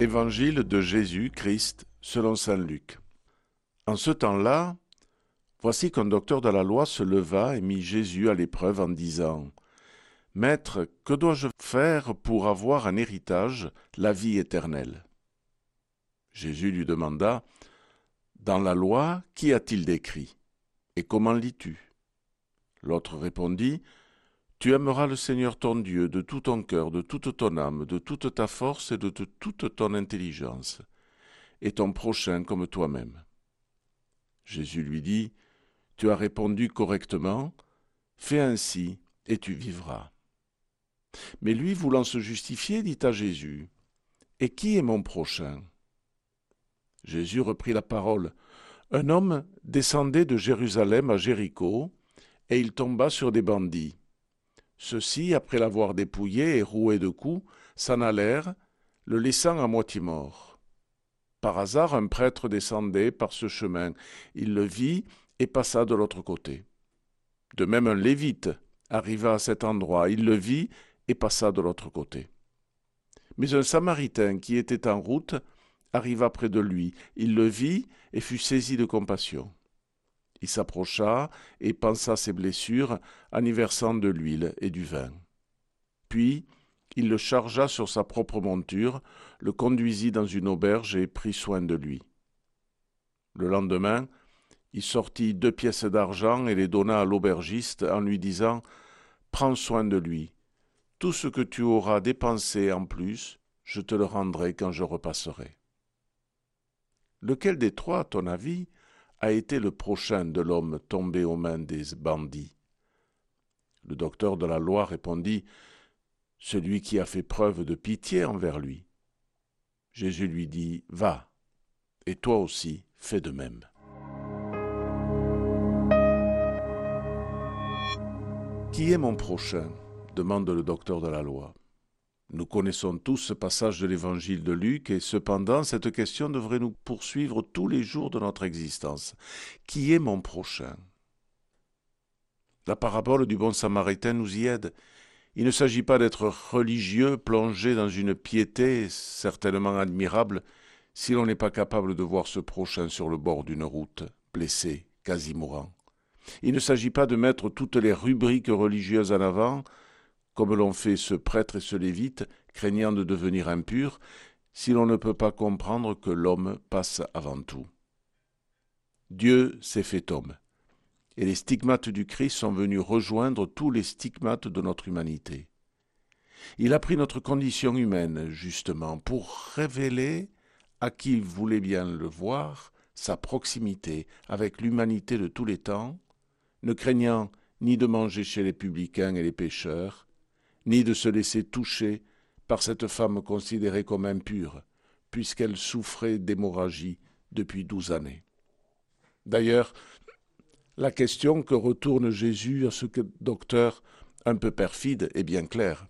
Évangile de Jésus-Christ selon saint Luc. En ce temps-là, voici qu'un docteur de la loi se leva et mit Jésus à l'épreuve en disant Maître, que dois-je faire pour avoir un héritage, la vie éternelle? Jésus lui demanda Dans la loi, qu'y a-t-il décrit Et comment lis-tu? L'autre répondit tu aimeras le Seigneur ton Dieu de tout ton cœur, de toute ton âme, de toute ta force et de toute ton intelligence, et ton prochain comme toi-même. Jésus lui dit, Tu as répondu correctement, fais ainsi, et tu vivras. Mais lui, voulant se justifier, dit à Jésus, Et qui est mon prochain? Jésus reprit la parole. Un homme descendait de Jérusalem à Jéricho, et il tomba sur des bandits ceux-ci, après l'avoir dépouillé et roué de coups, s'en allèrent, le laissant à moitié mort. Par hasard, un prêtre descendait par ce chemin. Il le vit et passa de l'autre côté. De même, un lévite arriva à cet endroit. Il le vit et passa de l'autre côté. Mais un samaritain qui était en route arriva près de lui. Il le vit et fut saisi de compassion. Il s'approcha et pansa ses blessures en y versant de l'huile et du vin. Puis il le chargea sur sa propre monture, le conduisit dans une auberge et prit soin de lui. Le lendemain, il sortit deux pièces d'argent et les donna à l'aubergiste en lui disant Prends soin de lui. Tout ce que tu auras dépensé en plus, je te le rendrai quand je repasserai. Lequel des trois, à ton avis, a été le prochain de l'homme tombé aux mains des bandits Le docteur de la loi répondit Celui qui a fait preuve de pitié envers lui. Jésus lui dit Va, et toi aussi fais de même. Qui est mon prochain? demande le docteur de la loi. Nous connaissons tous ce passage de l'évangile de Luc et cependant cette question devrait nous poursuivre tous les jours de notre existence. Qui est mon prochain? La parabole du bon samaritain nous y aide. Il ne s'agit pas d'être religieux, plongé dans une piété certainement admirable, si l'on n'est pas capable de voir ce prochain sur le bord d'une route, blessé, quasi mourant. Il ne s'agit pas de mettre toutes les rubriques religieuses en avant, comme l'ont fait ce prêtre et ce lévite, craignant de devenir impur, si l'on ne peut pas comprendre que l'homme passe avant tout. Dieu s'est fait homme, et les stigmates du Christ sont venus rejoindre tous les stigmates de notre humanité. Il a pris notre condition humaine, justement, pour révéler à qui voulait bien le voir sa proximité avec l'humanité de tous les temps, ne craignant ni de manger chez les publicains et les pécheurs, ni de se laisser toucher par cette femme considérée comme impure, puisqu'elle souffrait d'hémorragie depuis douze années. D'ailleurs, la question que retourne Jésus à ce docteur un peu perfide est bien claire.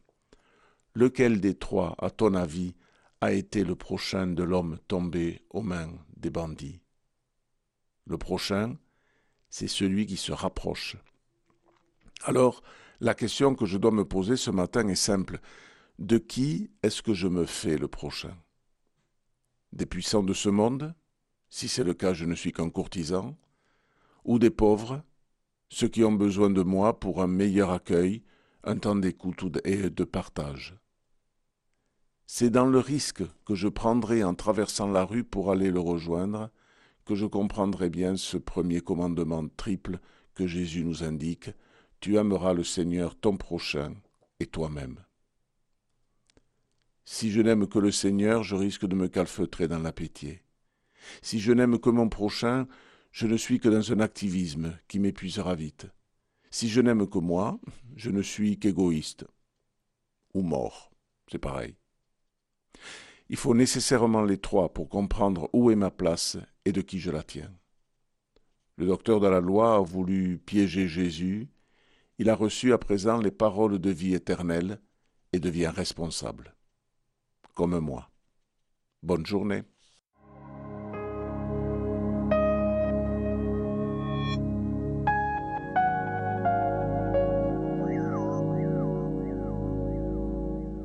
Lequel des trois, à ton avis, a été le prochain de l'homme tombé aux mains des bandits? Le prochain, c'est celui qui se rapproche. Alors, la question que je dois me poser ce matin est simple. De qui est-ce que je me fais le prochain? Des puissants de ce monde Si c'est le cas, je ne suis qu'un courtisan? Ou des pauvres Ceux qui ont besoin de moi pour un meilleur accueil, un temps d'écoute et de partage? C'est dans le risque que je prendrai en traversant la rue pour aller le rejoindre que je comprendrai bien ce premier commandement triple que Jésus nous indique tu aimeras le Seigneur ton prochain et toi-même. Si je n'aime que le Seigneur, je risque de me calfeutrer dans l'appétit. Si je n'aime que mon prochain, je ne suis que dans un activisme qui m'épuisera vite. Si je n'aime que moi, je ne suis qu'égoïste. Ou mort, c'est pareil. Il faut nécessairement les trois pour comprendre où est ma place et de qui je la tiens. Le docteur de la loi a voulu piéger Jésus, il a reçu à présent les paroles de vie éternelle et devient responsable, comme moi. Bonne journée.